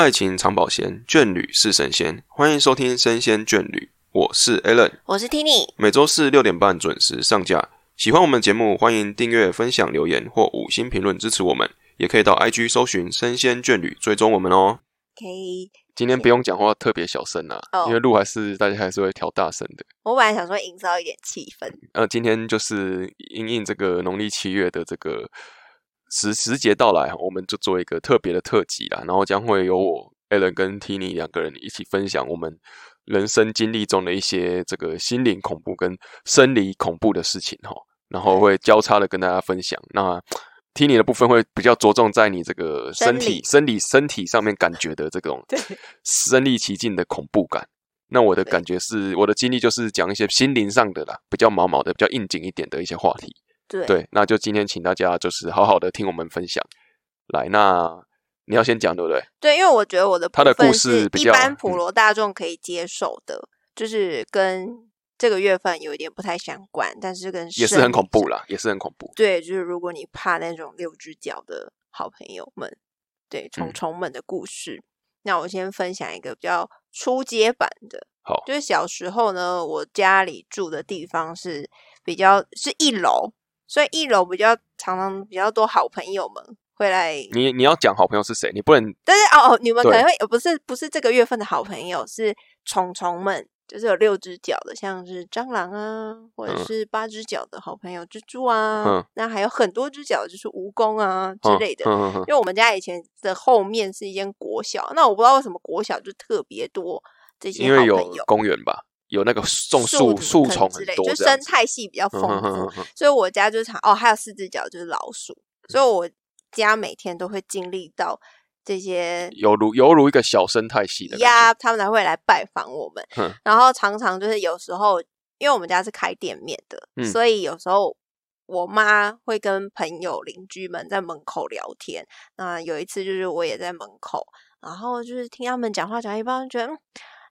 爱情长保鲜，眷侣是神仙。欢迎收听《生鲜眷侣》，我是 Alan，我是 Tini。每周四六点半准时上架。喜欢我们节目，欢迎订阅、分享、留言或五星评论支持我们。也可以到 IG 搜寻“生鲜眷侣”，追踪我们哦。可以，今天不用讲话特别小声啊，哦因为录还是大家还是会调大声的。我本来想说营造一点气氛，呃，今天就是因应这个农历七月的这个时时节到来，我们就做一个特别的特辑啦。然后将会由我 Alan 跟 Tini 两个人一起分享我们人生经历中的一些这个心灵恐怖跟生理恐怖的事情哈。然后会交叉的跟大家分享。那 Tini 的部分会比较着重在你这个身体、生理、身体上面感觉的这种对身临其境的恐怖感。那我的感觉是，我的经历就是讲一些心灵上的啦，比较毛毛的、比较应景一点的一些话题。对对，那就今天请大家就是好好的听我们分享。来，那你要先讲对不对？对，因为我觉得我的他的故事比较嗯般普罗大众可以接受的，就是跟这个月份有一点不太相关，但是跟也是很。恐怖啦，也是很恐怖。对，就是如果你怕那种六只脚的好朋友们，对虫嗯虫们的故事，那我先分享一个比较初阶版的。好，就是小时候呢，我家里住的地方是比较是一楼，所以一楼比较常常比较多好朋友们会来。你你要讲好朋友是谁？你不能但是哦哦，你们可能会呃不是不是这个月份的好朋友，是虫虫们，就是有六只脚的，像是蟑螂啊，或者嗯是八只脚的好朋友蜘蛛啊，嗯那还有很多只脚就是蜈蚣啊之嗯类的。嗯嗯嗯因为我们家以前的后面是一间国小，那我不知道为什么国小就特别多这些因为有好朋友。公园吧，有那个种树什树虫么可能之类，很多就。生态系比较丰富，嗯哼哼哼哼所以我家就常哦，还有四只脚就是老鼠，所以我家每天都会经历到这些犹如犹如一个小生态系的呀，他们才会来拜访我们哼。然后常常就是有时候，因为我们家是开店面的，嗯所以有时候我妈会跟朋友、邻居们在门口聊天。那有一次就是我也在门口，然后就是听他们讲话讲一半，觉得嗯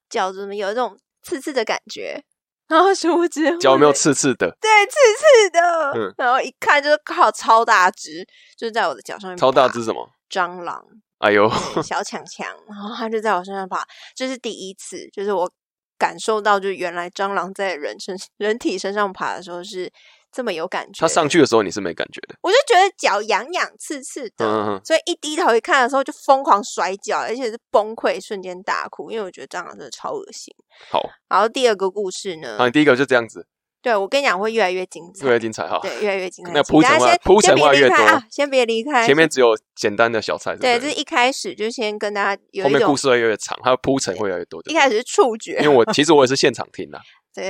脚怎么有一种刺刺的感觉，然后殊不知脚有没有刺刺的？对，刺刺的，嗯然后一看就是靠超大只，就是在我的脚上面超大爬只什么？蟑螂。哎呦，小强强，然后它就在我身上爬，这是第一次，就是我感受到，就是原来蟑螂在人身 人体身上爬的时候是这么有感觉。他上，去的时候你是没感觉的。我就觉得脚痒痒刺刺的，嗯嗯嗯所以一低头一看的时候就疯狂甩脚，而且是崩溃，瞬间大哭，因为我觉得蟑螂真的超恶心。好，然后第二个故事呢，啊，你第一个就这样子，对我跟你讲会越来越精彩，越来越精彩哈。对，越来越精彩。那铺陈话铺陈话越多啊，先别离开。前面只有简单的小菜，对，就是一开始就先跟大家有一种后面故事会越来越长，它的铺陈会越来越多。对一开始是触觉，因为我其实我也是现场听的，对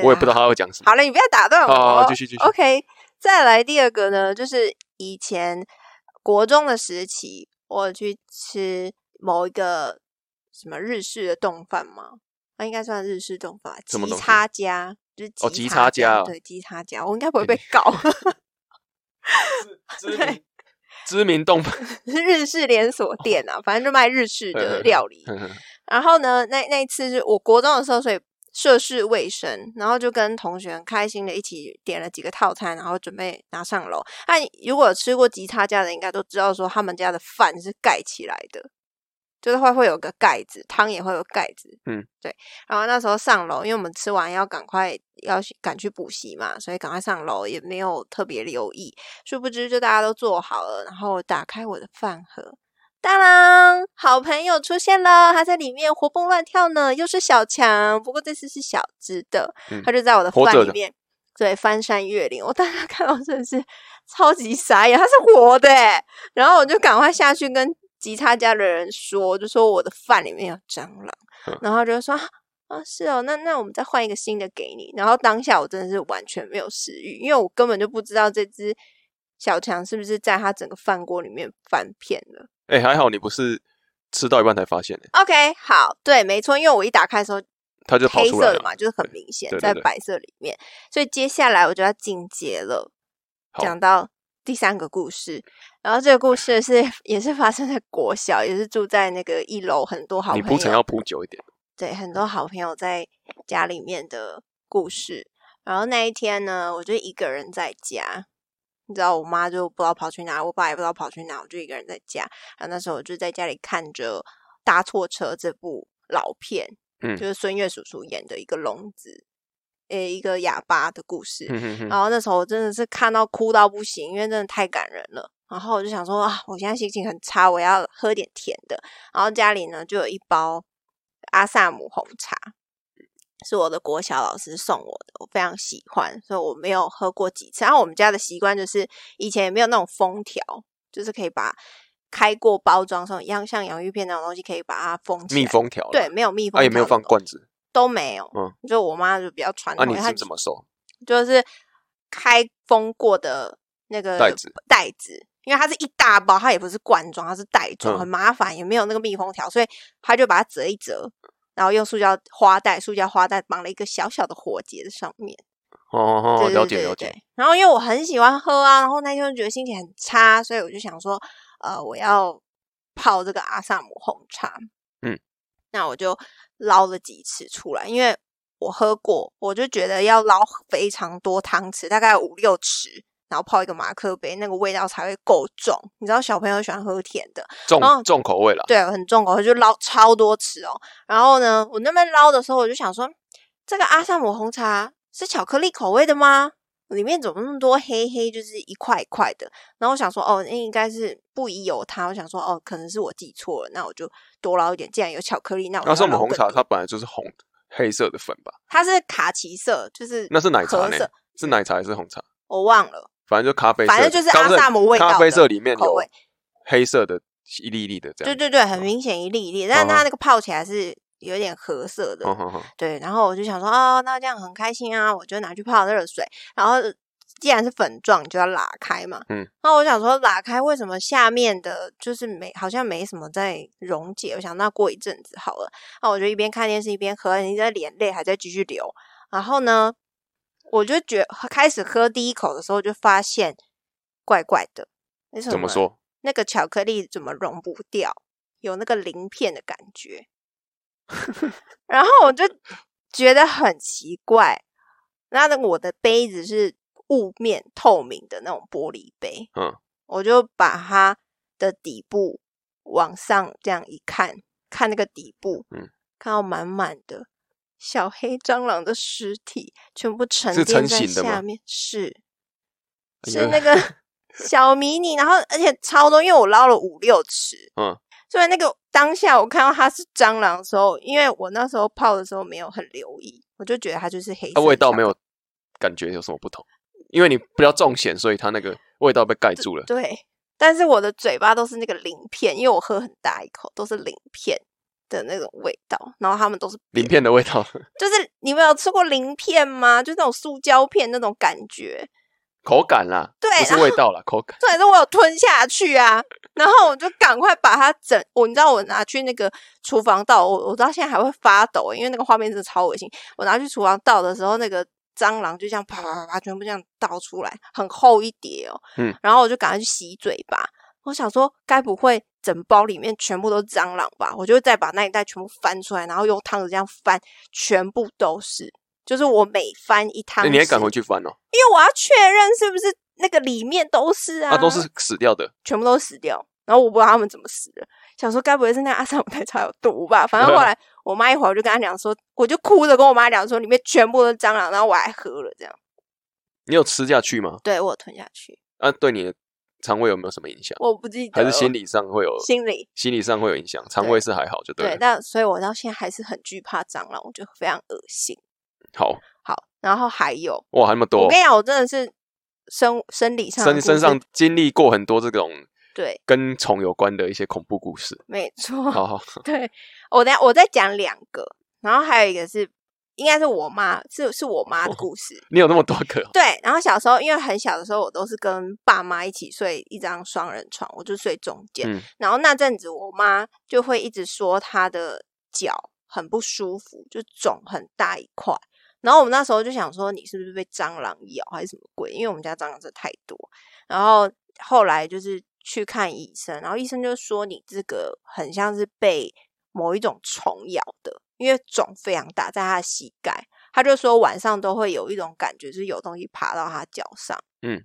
我也不知道啊他会讲什么。好了，你不要打断我。继续继续 OK，再来第二个呢，就是以前国中的时期，我去吃某一个什么日式的冻饭吗？那应该算日式冻饭吧，吉什么东西叉家，就是哦吉吉叉叉家哦对，吉叉家，我应该不会被告。知名知名动漫，是日式连锁店啊，反正就卖日式的 嗯料理。然后呢，那那一次是我国中的时候，所以涉世未深，然后就跟同学很开心的一起点了几个套餐，然后准备拿上楼。那你如果吃过吉他家的，应该都知道说他们家的饭是盖起来的，就是会会有个盖子，汤也会有盖子。嗯，对。然后那时候上楼，因为我们吃完要赶快要去赶去补习嘛，所以赶快上楼，也没有特别留意。殊不知，就大家都做好了，然后打开我的饭盒，当啷，好朋友出现了，他在里面活蹦乱跳呢，又是小强，不过这次是小只的，嗯他就在我的饭里面，对，翻山越岭。我当时看到真的是超级傻眼，他是活的欸，然后我就赶快下去跟吉他家的人说，就说我的饭里面有蟑螂嗯，然后就说。啊，是哦，那那我们再换一个新的给你。然后当下我真的是完全没有食欲，因为我根本就不知道这只小强是不是在他整个饭锅里面翻片了。哎，还好你不是吃到一半才发现的，OK，好，对，没错，因为我一打开的时候它就。黑色的嘛，就是很明显在白色里面，所以接下来我就要进阶了，讲到第三个故事。然后这个故事是 也是发生在国小，也是住在那个一楼，很多好朋友你铺陈要铺久一点。对，很多好朋友在家里面的故事。然后那一天呢，我就一个人在家，你知道，我妈就不知道跑去哪，我爸也不知道跑去哪，我就一个人在家。然后那时候我就在家里看着搭错车》这部老片，嗯就是孙越叔叔演的一个聋子，诶，一个哑巴的故事。嗯哼哼，然后那时候我真的是看到哭到不行，因为真的太感人了。然后我就想说啊，我现在心情很差，我要喝点甜的。然后家里呢就有一包阿萨姆红茶，是我的国小老师送我的，我非常喜欢，所以我没有喝过几次。然后我们家的习惯就是以前也没有那种封条，就是可以把开过包装上一样像洋芋片那种东西，可以把它封起来。密封条对，，没有密封，啊也没有放罐子，都没有。嗯，就我妈就比较传啊统，她你是怎么收？就是开封过的那个袋子袋子，因为它是一大包，它也不是罐装，它是袋装，嗯很麻烦，也没有那个密封条，所以他就把它折一折，然后用塑胶花袋、塑胶花袋绑了一个小小的火结在上面。哦哦，哦了解了解。然后因为我很喜欢喝啊，然后那天就觉得心情很差，所以我就想说，呃，我要泡这个阿萨姆红茶。嗯，那我就捞了几次出来，因为我喝过，我就觉得要捞非常多汤匙，大概五六匙。然后泡一个马克杯，那个味道才会够重。你知道小朋友喜欢喝甜的，重哦重口味了。对，很重口味，就捞超多匙哦。然后呢，我那边捞的时候，我就想说，这个阿萨姆红茶是巧克力口味的吗？里面怎么那么多黑黑，就是一块一块的？然后我想说，哦，那应该是不宜有它。我想说，哦，可能是我记错了，那我就多捞一点。既然有巧克力，那我那是我们红茶，它本来就是红黑色的粉吧？它是卡其色，就是那是奶茶呢是奶茶还是红茶？我忘了，反正就咖啡色，反正就是阿萨姆味道的咖啡色里面有黑色的一粒一粒的这样。对对对，很明显一粒一粒，但是它那个泡起来是有点褐色的。对，然后我就想说，哦，那这样很开心啊，我就拿去泡热水。然后既然是粉状，你就要拉开嘛。嗯。那我想说，拉开为什么下面的就是没好像没什么在溶解？我想那过一阵子好了。那我就一边看电视一边喝，你的脸泪还在继续流。然后呢，我就觉开始喝第一口的时候，就发现怪怪的。为什呢？怎么说？那个巧克力怎么融不掉？有那个鳞片的感觉。然后我就觉得很奇怪。那那我的杯子是雾面透明的那种玻璃杯，嗯，我就把它的底部往上这样一看，看那个底部，嗯，看到满满的小黑蟑螂的尸体，全部沉是淀在下面，是。是那个 小迷你，然后而且超多，因为我捞了五六匙，嗯，所以那个当下我看到它是蟑螂的时候，因为我那时候泡的时候没有很留意，我就觉得它就是黑色它味道没有感觉有什么不同，因为你比较重咸，所以它那个味道被盖住了。对，但是我的嘴巴都是那个鳞片，因为我喝很大一口，都是鳞片的那种味道，然后它们都是鳞片的味道，就是你们有吃过鳞片吗？就那种塑胶片那种感觉，口感啦，对不是味道啦，口感。重点是我有吞下去啊，然后我就赶快把它整，我你知道我拿去那个厨房倒，我我到现在还会发抖，因为那个画面真的超恶心。我拿去厨房倒的时候，那个蟑螂就这样啪啪啪啪全部这样倒出来，很厚一叠哦。嗯，然后我就赶快去洗嘴巴。我想说，该不会整包里面全部都是蟑螂吧？我就再把那一袋全部翻出来，然后用汤匙这样翻，全部都是。就是我每翻一汤你还赶回去翻哦？因为我要确认是不是那个里面都是啊，它都是死掉的。全部都死掉。然后我不知道他们怎么死的，想说该不会是那个阿萨姆奶茶有毒吧？反正后来 我妈一会儿我就跟她讲说，我就哭着跟我妈讲说，里面全部都是蟑螂，然后我还喝了这样。你有吃下去吗？对我有吞下去，啊，对你的肠胃有没有什么影响？我不记得还是心理上会有？心理心理上会有影响，肠胃是还好就对对，了。但所以我到现在还是很惧怕蟑螂，我觉得非常恶心。好好，然后还有，哇，还那么多我跟，你讲，我真的是生生理上身身上经历过很多这种对，跟虫有关的一些恐怖故事。没错，好好，对，我等下我再讲两个，然后还有一个是应该是我妈，是是我妈的故事。你有那么多个哦，对，然后小时候因为很小的时候，我都是跟爸妈一起睡一张双人床，我就睡中间。嗯然后那阵子我妈就会一直说她的脚很不舒服，就肿很大一块。然后我们那时候就想说，你是不是被蟑螂咬还是什么鬼？因为我们家蟑螂真的太多。然后后来就是去看医生，然后医生就说你这个很像是被某一种虫咬的，因为肿非常大，在他的膝盖。他就说晚上都会有一种感觉，就是有东西爬到他脚上。嗯，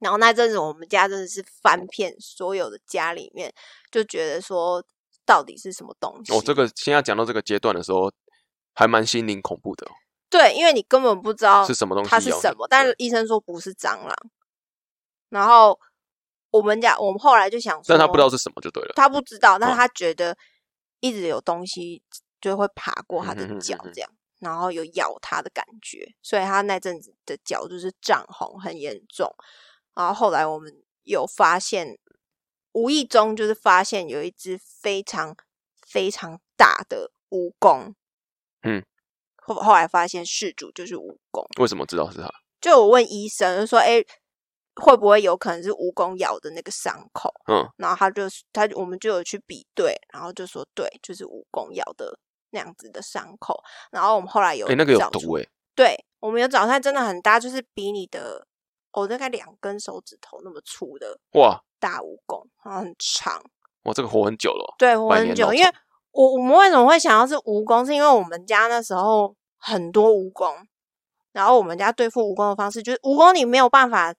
然后那阵子我们家真的是翻遍所有的家里面，就觉得说到底是什么东西。哦，这个现在讲到这个阶段的时候，还蛮心灵恐怖的、哦，对，因为你根本不知道是什么东西它是什么，但是医生说不是蟑螂。然后我们家我们后来就想说，但他不知道是什么就对了。他不知道，但他觉得一直有东西就会爬过他的脚这样，然后有咬他的感觉，所以他那阵子的脚就是涨红很严重。然后后来我们有发现，无意中就是发现有一只非常非常大的蜈蚣，嗯，后后来发现事主就是蜈蚣，为什么知道是他？就我问医生就说，哎。会不会有可能是蜈蚣咬的那个伤口？嗯，然后他就他我们就有去比对，然后就说对，就是蜈蚣咬的那样子的伤口。然后我们后来有哎、那个有毒哎、对，我们有找出来真的很大，就是比你的哦大概两根手指头那么粗的哇大蜈蚣，然后很长。哇，这个活很久了哦、对，活很久，因为我我们为什么会想要是蜈蚣，是因为我们家那时候很多蜈蚣，然后我们家对付蜈蚣的方式就是蜈蚣你没有办法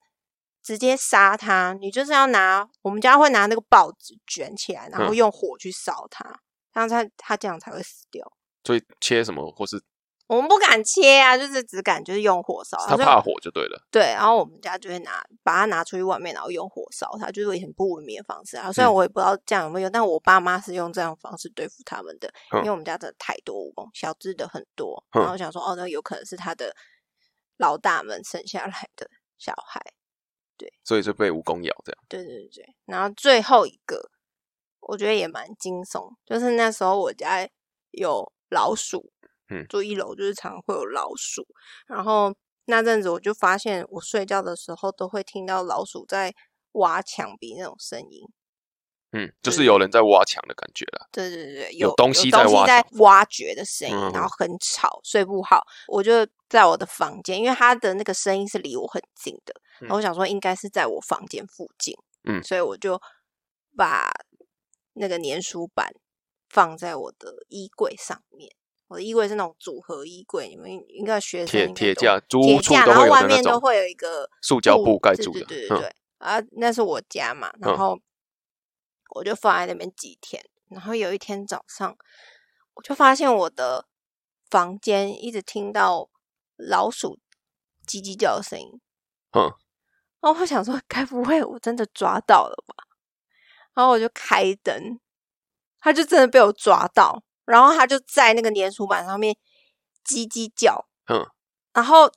直接杀它，你就是要拿我们家会拿那个报纸卷起来，然后嗯用火去烧它，这样它它这样才会死掉。所以切什么或是我们不敢切啊，就是只敢就是用火烧他怕火就对了。对，然后我们家就会拿把它拿出去外面，然后用火烧它，就是很不文明的方式啊。虽然嗯我也不知道这样有没有用，但我爸妈是用这样的方式对付他们的，因为嗯我们家真的太多蜈蚣，小只的很多。嗯然后想说，哦，那有可能是他的老大们生下来的小孩。对所以就被蜈蚣咬这样。对对对对，然后最后一个，我觉得也蛮惊悚，就是那时候我家有老鼠，嗯。住一楼就是常常会有老鼠，然后那阵子我就发现我睡觉的时候都会听到老鼠在挖墙壁那种声音，嗯，就是有人在挖墙的感觉了。对对对，有有东西在在挖掘的声音，嗯然后很吵，睡不好。我就在我的房间，因为它的那个声音是离我很近的，然后我想说应该是在我房间附近，嗯。所以我就把那个粘鼠板放在我的衣柜上面。我的衣柜是那种组合衣柜，你们应该学铁铁架，然后外面都会有一个塑胶布盖住对的。对对对啊，那是我家嘛，然嗯后我就放在那边几天，然后有一天早上，我就发现我的房间一直听到老鼠叽叽叫的声音，嗯，然后我想说，该不会我真的抓到了吧？然后我就开灯，他就真的被我抓到，然后他就在那个粘鼠板上面叽叽叫，嗯，然后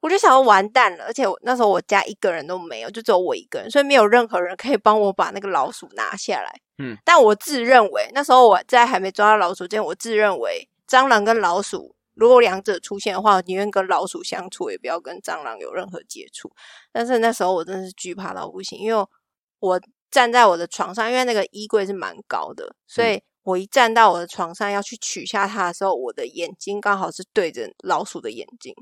我就想要完蛋了，而且我那时候我家一个人都没有，就只有我一个人，所以没有任何人可以帮我把那个老鼠拿下来。嗯，但我自认为那时候我在还没抓到老鼠之前，我自认为蟑螂跟老鼠如果两者出现的话，我宁愿跟老鼠相处，也不要跟蟑螂有任何接触。但是那时候我真的是惧怕到不行，因为我站在我的床上，因为那个衣柜是蛮高的，所以我一站到我的床上要去取下它的时候，我的眼睛刚好是对着老鼠的眼睛，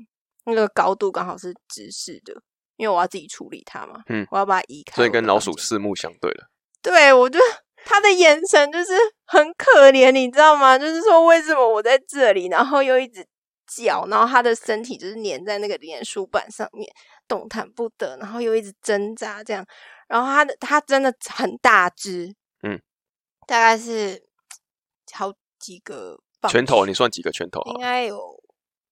那个高度刚好是直视的，因为我要自己处理它嘛，嗯我要把它移开，所以跟老鼠。四目相对了。对，我就他的眼神就是很可怜，你知道吗？就是说为什么我在这里，然后又一直叫，然后他的身体就是粘在那个脸书板上面，动弹不得，然后又一直挣扎这样。然后它的它真的很大只，嗯，大概是好几个棒拳头，你算几个拳头应？该有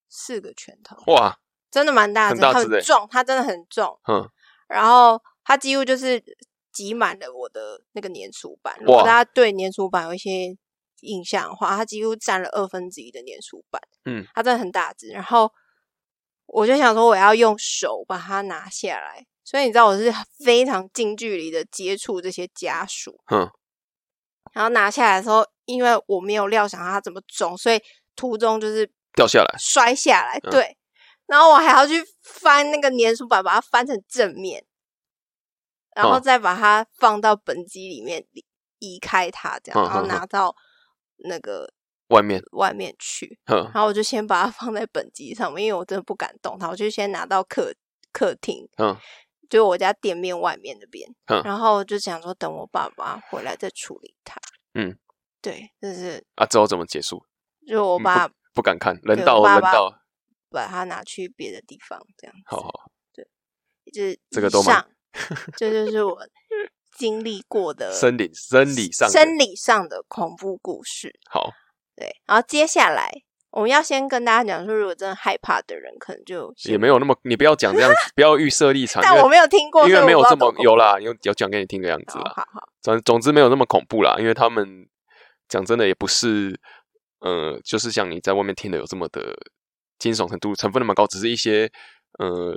四个拳头，哇，真的蛮大只，很大只欸很重，它真的很重。嗯，然后它几乎就是挤满了我的那个粘鼠板。如果哇大家对粘鼠板有一些印象的话，它几乎占了二分之一的粘鼠板。嗯，它真的很大只。然后我就想说，我要用手把它拿下来。所以你知道，我是非常近距离的接触这些家属。嗯，然后拿下来的时候，因为我没有料想到它怎么重，所以途中就是掉下来。摔下来，嗯对。然后我还要去翻那个粘鼠板，把它翻成正面，然后哦再把它放到本机里面移移开它，这样，然后拿到那个外面，外面去。哼，然后我就先把它放在本机上面，因为我真的不敢动它，我就先拿到客客厅，嗯，就我家店面外面那边，嗯然后就想说等我爸爸回来再处理它。嗯，对，就是啊，之后怎么结束？嗯就我爸不敢看，人到我到，把它拿去别的地方，这样子。好好，就是以这个都蛮上，这就是我经历过的生理生理上的生理上的恐怖故事。好，对，然后接下来我们要先跟大家讲说，如果真的害怕的人，可能就也没有那么，你不要讲这样子，不要预设立场，但我没有听过，因为没有这么有啦，有有讲给你听的样子怖。啦。好好好，总总之没有那么恐怖啦，因为他们讲真的也不是，呃，就是像你在外面听的有这么的惊悚程度成分那么高，只是一些呃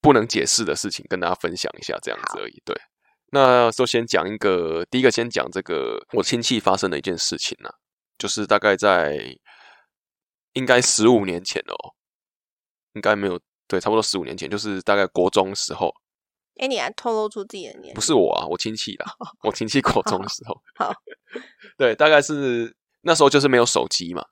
不能解释的事情跟大家分享一下这样子而已。对，那就先讲一个，第一个先讲这个我亲戚发生的一件事情呢、就是大概在应该十五年前哦，应该没有对，差不多十五年前，就是大概国中时候，哎，你还透露出自己的年不，是我啊，我亲戚啦，我亲戚国中的时候，好，对，大概是那时候就是没有手机嘛，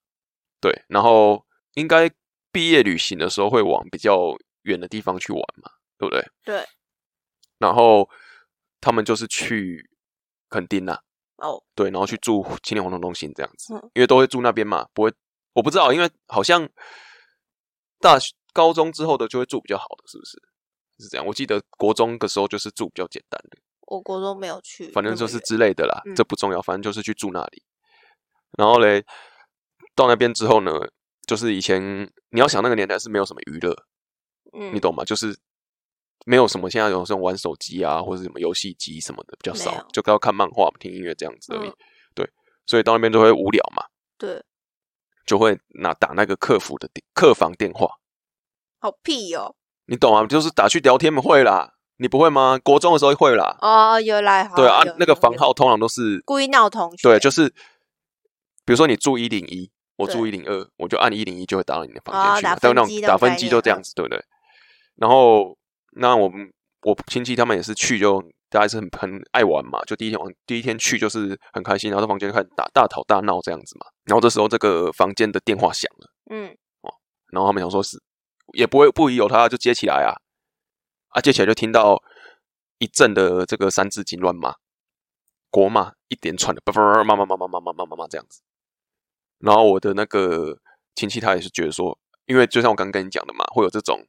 对，然后应该毕业旅行的时候会往比较远的地方去玩嘛，对不对？对，然后他们就是去垦丁呐、哦，对，然后去住青年活动中心这样子，嗯。因为都会住那边嘛，不会，我不知道，因为好像大学高中之后的就会住比较好的，是不是？是这样，我记得国中的时候就是住比较简单的，我国中没有去，反正就是之类的啦，嗯这不重要，反正就是去住那里。然后嘞，到那边之后呢，就是以前你要想那个年代是没有什么娱乐，嗯，你懂吗？就是没有什么现在有这种玩手机啊，或者什么游戏机什么的比较少有，就要看漫画、听音乐这样子而已。嗯对，所以到那边就会无聊嘛，对，就会拿打那个客服的电客房电话，好屁哦，你懂啊？就是打去聊天嘛，会啦，你不会吗？国中的时候会啦，哦，有来好，对啊，那个房号通常都是故意闹同学，对，就是比如说你住一零一，我住一零二，我就按一零一就会打到你的房哦间去嘛，打那分机种打分机就这样子，对不对？然后那我们我亲戚他们也是去就大家是很很爱玩嘛，就第一天玩第一天去就是很开心，然后在房间开始打大吵大闹这样子嘛。然后这时候这个房间的电话响了，嗯，哦然后他们想说是也不会不疑有他，就接起来啊啊接起来就听到一阵的这个三字经乱骂，国骂一连串的叭叭叭骂骂骂骂骂骂骂骂骂这样子。然后我的那个亲戚他也是觉得说，因为就像我刚刚跟你讲的嘛，会有这种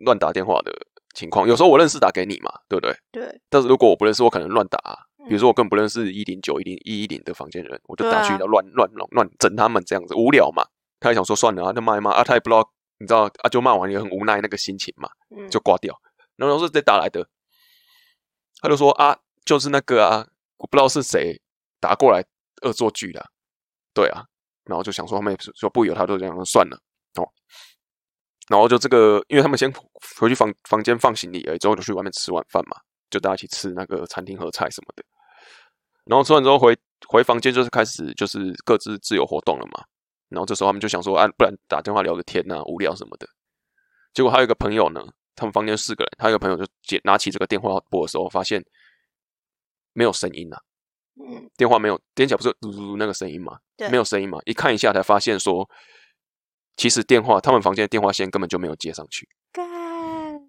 乱打电话的情况。有时候我认识打给你嘛，对不对？对，但是如果我不认识，我可能乱打啊、比如嗯说我根本不认识一零九、一零一一零的房间人，我就打去对啊乱乱乱乱整他们这样子，无聊嘛。他也想说算了啊，就骂一骂啊，他也不知道，你知道啊，就骂完也很无奈那个心情嘛，嗯，就挂掉。然后是谁打来的？他就说啊，就是那个啊，我不知道是谁打过来恶作剧的啊，对啊。然后就想说他们也说不由他，就这样说算了哦。然后就这个，因为他们先回去房房间放行李而已，之后就去外面吃晚饭嘛，就大家一起吃那个餐厅和菜什么的。然后吃完之后回回房间，就是开始就是各自自由活动了嘛。然后这时候他们就想说，啊，不然打电话聊个天呐、无聊什么的。结果还有一个朋友呢，他们房间四个人，他有个朋友就接拿起这个电话拨的时候，发现没有声音呐、嗯，电话没有点起来不是嘟嘟嘟那个声音吗？对没有声音嘛。一看一下才发现说，其实电话他们房间的电话线根本就没有接上去。干，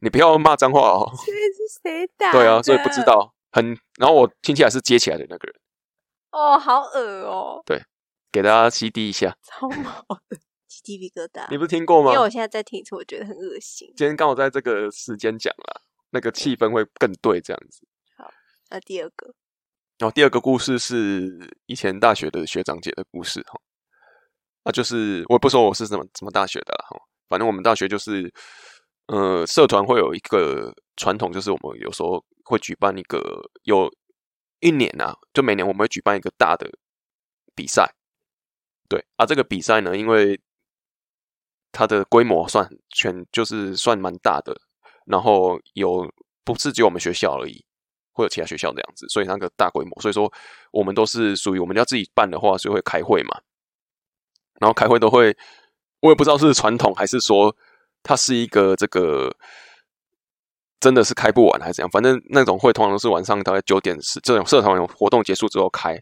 你不要骂脏话哦。这是谁打？对啊，所以不知。道。很，然后我听起来是接起来的那个人，哦，好恶哦，对给大家 CD 一下。超毛的，起鸡皮疙瘩。你不是听过吗因为？我现在在听一次，我觉得很恶心。今天刚好在这个时间讲啦，那个气氛会更对这样子。好那第二个，然后第二个故事是以前大学的学长姐的故事哈，啊，就是我也不说我是什么什么大学的啦哈，反正我们大学就是，呃，社团会有一个传统，就是我们有时候会举办一个有一年啊，就每年我们会举办一个大的比赛，对啊，这个比赛呢，因为它的规模算全就是算蛮大的，然后有不是只有我们学校而已，会有其他学校这样子，所以那个大规模，所以说我们都是属于我们要自己办的话，所以会开会嘛，然后开会都会，我也不知道是传统还是说它是一个这个真的是开不完还是怎样，反正那种会通常都是晚上大概九点十这种社团活动结束之后开，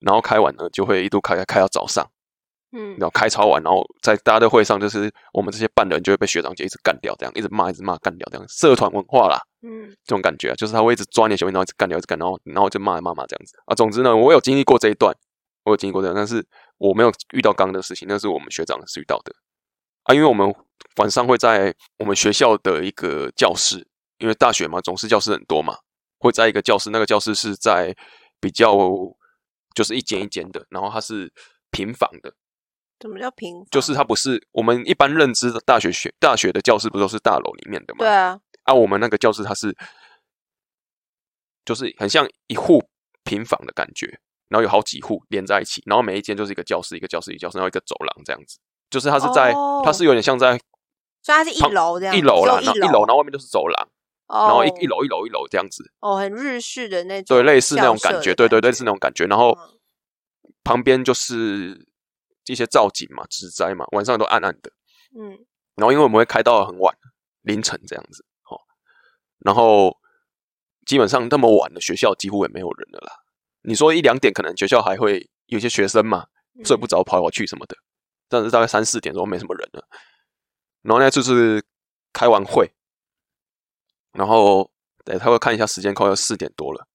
然后开完呢就会一度开开到早上。嗯然后开超完，然后在大家的会上，就是我们这些办的人就会被学长姐一直干掉，这样一直骂，一直骂，干掉，这样社团文化啦，嗯这种感觉啊，就是他会一直抓你的球员，然后一直干掉，一直干，然后然后就骂来骂骂这样子啊。总之呢，我有经历过这一段，我有经历过这样，但是我没有遇到刚刚的事情，那是我们学长是遇到的啊，因为我们晚上会在我们学校的一个教室，因为大学嘛，总是教室很多嘛，会在一个教室，那个教室是在比较就是一间一间的，然后它是平房的。什么叫平？就是它不是我们一般认知的大学学大学的教室，不都是大楼里面的吗？对啊。啊，我们那个教室它是，就是很像一户平房的感觉，然后有好几户连在一起，然后每一间就是一个教室，一个教室，一个教室，然后一个走廊这样子。就是它是在，它是有点像在，所以它是一楼这样，一楼啦，然后一楼，然后外面就是走廊，然后一一楼一楼一楼这样子。哦，很日式的那种，对，类似那种感觉，对对，类似那种感觉。然后旁边就是一些造景嘛，植栽嘛，晚上都暗暗的。嗯，然后因为我们会开到很晚，凌晨这样子。哦，然后基本上那么晚的学校几乎也没有人了啦。你说一两点可能学校还会有些学生嘛，睡不着跑跑去什么的。但是大概三四点钟没什么人了，然后呢就是开完会，然后对他会看一下时间，快要四点多了，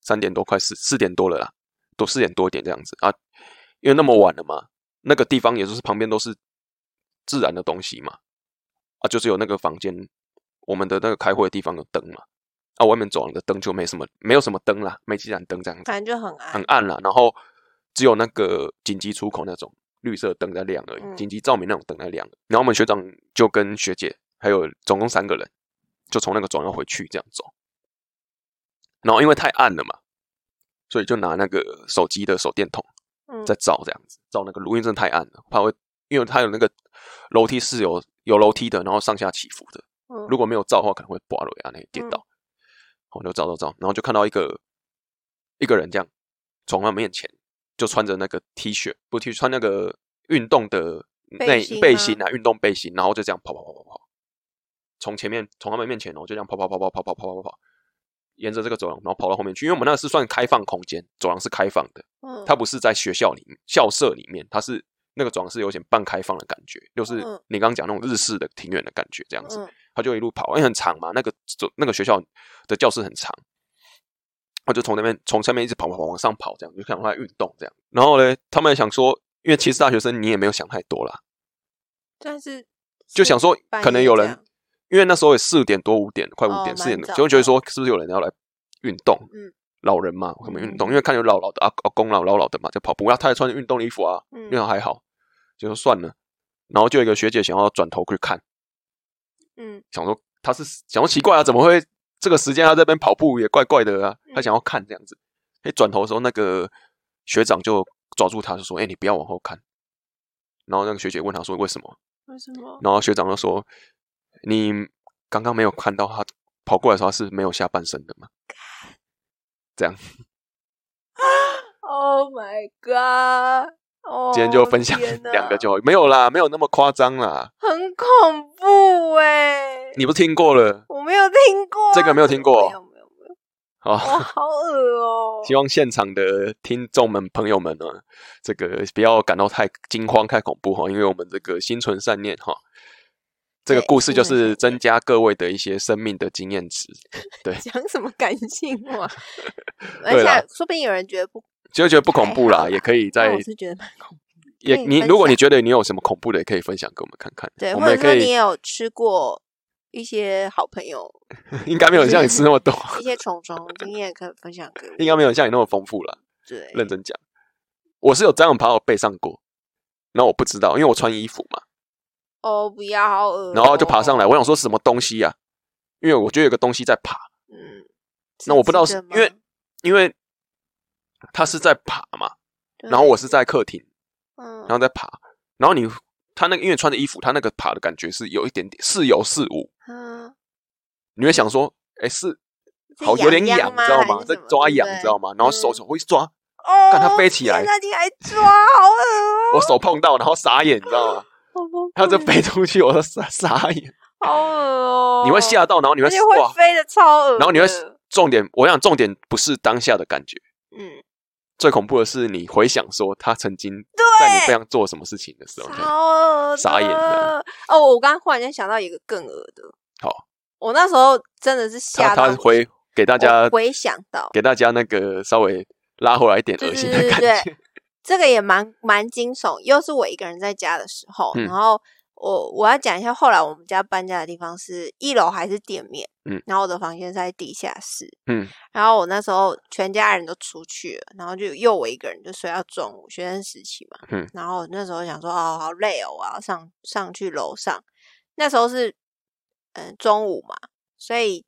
三点多快四四点多了啦，都四点多一点这样子啊，因为那么晚了嘛，那个地方也就是旁边都是自然的东西嘛，啊，就是有那个房间，我们的那个开会的地方有灯嘛，啊，外面走廊的灯就没什么，没有什么灯啦，没几盏灯这样子，反正就很暗，很暗了，然后只有那个紧急出口那种。绿色灯在亮而已，紧急照明那种灯在亮。然后我们学长就跟学姐还有总共三个人，就从那个走廊回去这样走。然后因为太暗了嘛，所以就拿那个手机的手电筒在照这样子，照那个路，因为真的太暗了，怕会因为它有那个楼梯是有有楼梯的，然后上下起伏的。如果没有照的话，可能会滑落啊，那跌倒。我就找找找，然后就看到一个一个人这样从他面前。就穿着那个 T 恤，不 T 恤，穿那个运动的内背心啊，运动背心，然后就这样跑跑跑跑跑，从前面从他们面前哦，就这样跑跑跑跑跑跑跑跑跑，沿着这个走廊，然后跑到后面去。因为我们那个是算开放空间，走廊是开放的，嗯，它不是在学校里面校舍里面，它是那个走廊是有点半开放的感觉，就是你刚刚讲那种日式的庭院的感觉这样子。他就一路跑，因为很长嘛，那个走那个学校的教室很长。他就从那边从下面一直跑跑跑往上跑，这样就看他在运动这样。然后呢，他们想说，因为其实大学生你也没有想太多啦，但是就想说可能有人，因为那时候也四点多五点快五点四点，就觉得说是不是有人要来运动？嗯，老人嘛，什么运动？因为看有老老的阿阿公老老老的嘛，就跑步。要他还穿着运动衣服啊，运动还好，就说算了。然后就有一个学姐想要转头去看，嗯，想说他是想说奇怪啊，怎么会？这个时间他这边跑步也怪怪的啊，他想要看这样子，哎，转头的时候那个学长就抓住他，就说：“哎，你不要往后看。”然后那个学姐问他说：“为什么？”为什么？然后学长就说：“你刚刚没有看到他跑过来的时候是没有下半身的吗？”这样。Oh my god！今天就分享 两个就没有啦，没有那么夸张啦。很恐怖哎！你不听过了？我没有听过，这个没有听过。没有没有没有。好，好恶哦！希望现场的听众们、朋友们呢，这个不要感到太惊慌、太恐怖哈，因为我们这个心存善念哈。这个故事就是增加各位的一些生命的经验值。对，讲什么感性话？而且说不定有人觉得不。就觉得不恐怖啦，也可以 在。我是觉得蛮恐。也你如果你觉得你有什么恐怖的，也可以分享给我们看看。对，或者说你也有吃过一些好朋友，应该没有像你吃那么多。一些虫虫经验可以分享给我。应该没有像你那么丰富了。对，认真讲，我是有这样爬我背上过，然后我不知道，因为我穿衣服嘛。哦，不要好恶然后就爬上来，我想说什么东西呀？因为我觉得有个东西在爬。嗯。那我不知道是因为因为。他是在爬嘛，然后我是在客厅，嗯，然后在爬，然后你他那个因为穿的衣服，他那个爬的感觉是有一点点似有似无，嗯，你会想说，哎，是好有点痒，你知道吗？在抓痒，你知道吗？然后手手会抓，哦，看它飞起来，那你还抓，好恶我手碰到，然后傻眼，你知道吗？它就飞出去，我都傻傻眼，好恶哦，你会吓到，然后你会哇，飞的超恶，然后你会重点，我想重点不是当下的感觉，嗯。最恐怖的是，你回想说他曾经在你背上做什么事情的时候，傻眼的。哦，我刚刚忽然间想到一个更恶的。好，我那时候真的是吓到他回给大家回想到，给大家那个稍微拉回来一点恶心的感觉。这个也蛮蛮惊悚，又是我一个人在家的时候，然后我我要讲一下，后来我们家搬家的地方是一楼还是店面，嗯，然后我的房间在地下室，嗯，然后我那时候全家人都出去了，然后就又我一个人就睡到中午，学生时期嘛，嗯，然后那时候想说哦好累哦，我要上上去楼上，那时候是嗯中午嘛，所以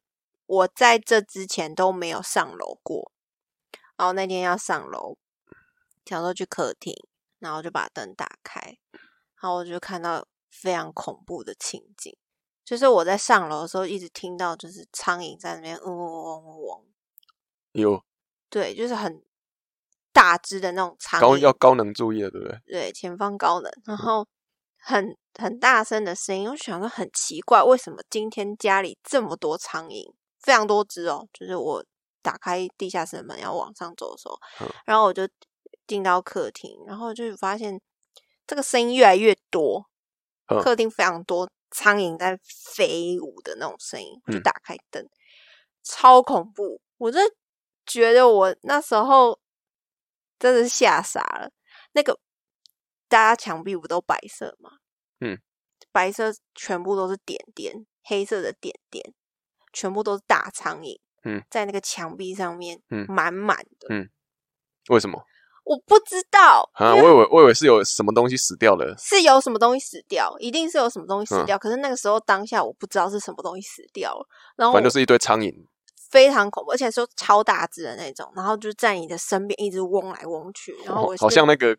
我在这之前都没有上楼过，然后那天要上楼，想说去客厅，然后就把灯打开，然后我就看到。非常恐怖的情景，就是我在上楼的时候，一直听到就是苍蝇在那边嗡嗡嗡嗡嗡。有，对，就是很大只的那种苍高蝇，要高能注意了，对不对？对，前方高能，然后很很大声的声音，我想说很奇怪，为什么今天家里这么多苍蝇，非常多只哦。就是我打开地下室的门要往上走的时候，嗯然后我就进到客厅，然后就发现这个声音越来越多。嗯客厅非常多苍蝇在飞舞的那种声音，我就嗯打开灯，超恐怖！我真的觉得我那时候真的是吓傻了。那个大家墙壁不都白色吗？嗯，白色全部都是点点，黑色的点点，全部都是大苍蝇。嗯，在那个墙壁上面，嗯满满的。嗯为什么我不知道，啊？我以为我以为是有什么东西死掉了。是有什么东西死掉，一定是有什么东西死嗯掉。可是那个时候当下我不知道是什么东西死掉了，然后反正就是一堆苍蝇，非常恐怖，而且说超大只的那种，然后就在你的身边一直嗡来嗡去，然后我哦好像那个《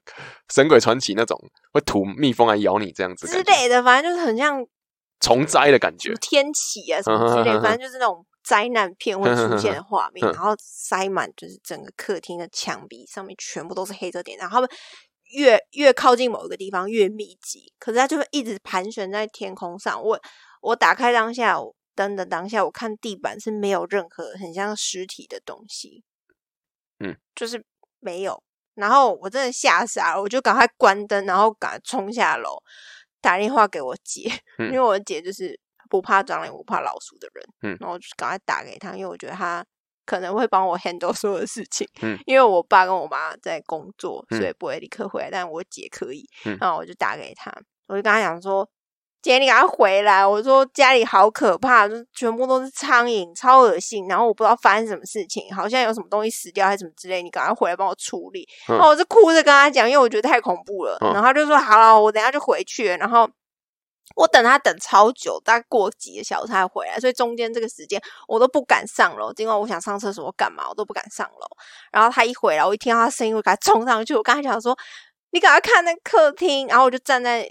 神鬼传奇》那种会吐蜜蜂来咬你这样子之，类的，反正就是很像虫灾的感觉。天启啊什么之类，反正就是那种灾难片会出现的 画面，嗯然后塞满就是整个客厅的墙壁上面全部都是黑色点，然后他们越越靠近某一个地方越密集，可是它就会一直盘旋在天空上。我我打开当下灯的当下，我看地板是没有任何很像尸体的东西，嗯，就是没有。然后我真的吓傻了，我就赶快关灯，然后赶快冲下楼，打电话给我姐，嗯因为我姐就是不怕蟑螂、不怕老鼠的人，嗯然后我就赶快打给他，因为我觉得他可能会帮我 handle 所有的事情，嗯因为我爸跟我妈在工作，嗯所以不会立刻回来，但我姐可以，嗯然后我就打给他，我就跟他讲说。姐，你赶快回来！我说家里好可怕，就是全部都是苍蝇，超恶心。然后我不知道发生什么事情，好像有什么东西死掉还是什么之类，你赶快回来帮我处理。嗯然后我就哭着跟他讲，因为我觉得太恐怖了。嗯然后他就说好了，我等下就回去。然后我等他等超久，大概过几个小时才回来，所以中间这个时间我都不敢上楼。尽管我想上厕所，我干嘛我都不敢上楼。然后他一回来，我一听到他声音，我给他冲上去。我刚才讲说：“你赶快看那客厅。”然后我就站在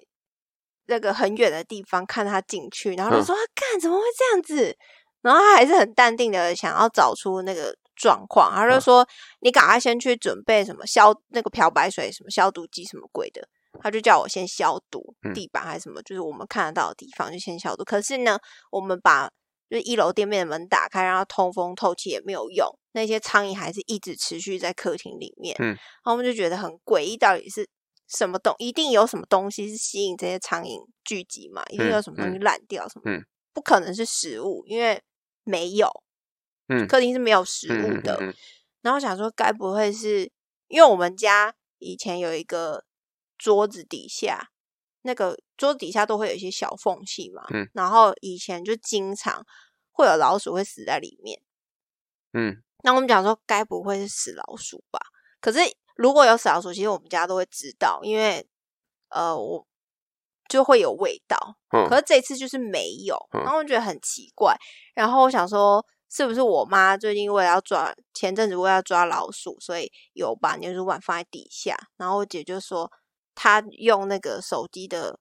那个很远的地方看他进去，然后他嗯说：“干、怎么会这样子？”然后他还是很淡定的想要找出那个状况，他就嗯说：“你赶快先去准备什么消那个漂白水、什么消毒剂什么鬼的。”他就叫我先消毒嗯地板还是什么，就是我们看得到的地方就先消毒。可是呢，我们把就是一楼店面的门打开，让它通风透气也没有用，那些苍蝇还是一直持续在客厅里面。嗯然后我们就觉得很诡异，到底是什么东？一定有什么东西是吸引这些苍蝇聚集嘛？一定有什么东西烂掉什么？嗯不可能是食物，因为没有，嗯客厅是没有食嗯物的。嗯嗯然后想说，该不会是因为我们家以前有一个桌子底下，那个桌子底下都会有一些小缝隙嘛，嗯然后以前就经常会有老鼠会死在里面。嗯那我们讲说，该不会是死老鼠吧？可是如果有死老鼠，其实我们家都会知道，因为呃，我就会有味道。嗯可是这次就是没有，嗯然后我觉得很奇怪。然后我想说，是不是我妈最近为了要抓，前阵子为了要抓老鼠，所以有把粘鼠板放在底下？然后我姐就说，她用那个手机的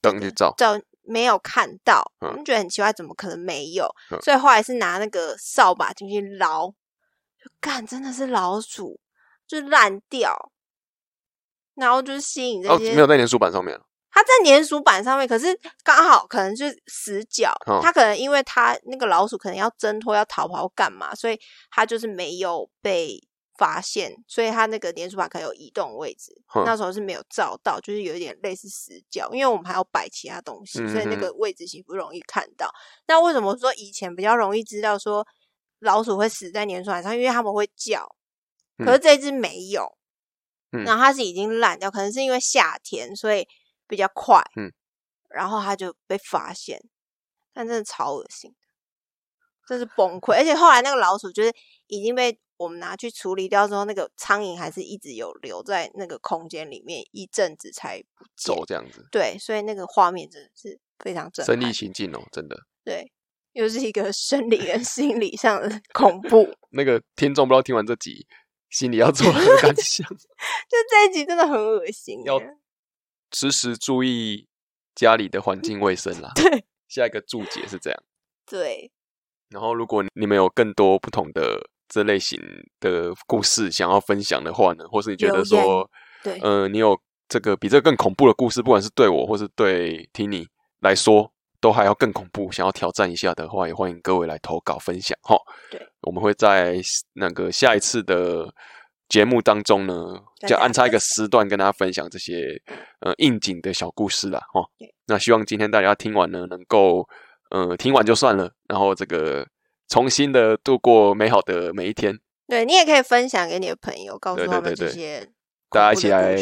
灯去照，照没有看到，嗯。我们觉得很奇怪，怎么可能没有？嗯。所以后来是拿那个扫把进去捞，就干真的是老鼠，就烂掉，然后就是吸引这哦，些。没有在粘鼠板上面，它在粘鼠板上面，可是刚好可能就是死角，嗯。它可能因为它那个老鼠可能要挣脱要逃跑干嘛，所以它就是没有被发现，所以它那个粘鼠板可能有移动位置，嗯那时候是没有照到，就是有一点类似死角，因为我们还要摆其他东西，所以那嗯个位置其实不容易看到。那为什么说以前比较容易知道说老鼠会死在粘鼠板上？因为它们会叫，可是嗯这只没有，嗯然后它是已经烂掉，可能是因为夏天，所以比较快。嗯，然后它就被发现，但真的超恶心，真是崩溃。而且后来那个老鼠就是已经被我们拿去处理掉之后，那个苍蝇还是一直有留在那个空间里面一阵子才。走这样子，对，所以那个画面真的是非常震撼。身临其境哦，真的。对，又是一个生理跟心理上的 恐怖。那个听众不知道听完这集心里要做何 感想？就这一集真的很恶心，要时时注意家里的环境卫生啦。对，下一个注解是这样。对，然后如果你们有更多不同的这类型的故事想要分享的话呢，或是你觉得说，对，呃，你有这个比这个更恐怖的故事，不管是对我或是对 Tini 来说，都还要更恐怖，想要挑战一下的话，也欢迎各位来投稿分享哈。对，我们会在那个下一次的节目当中呢，就安插一个时段跟大家分享这些呃应景的小故事啦哈。那希望今天大家听完呢，能够呃听完就算了，然后这个重新的度过美好的每一天。对你也可以分享给你的朋友，告诉他们这些，大家一起来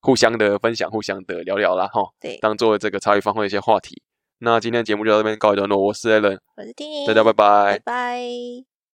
互相的分享，互相的聊聊啦哈。对，当做这个茶余饭后的一些话题。那今天节目就到这边告一段落，我是 Allen，我是 Tini，大家拜拜，拜拜。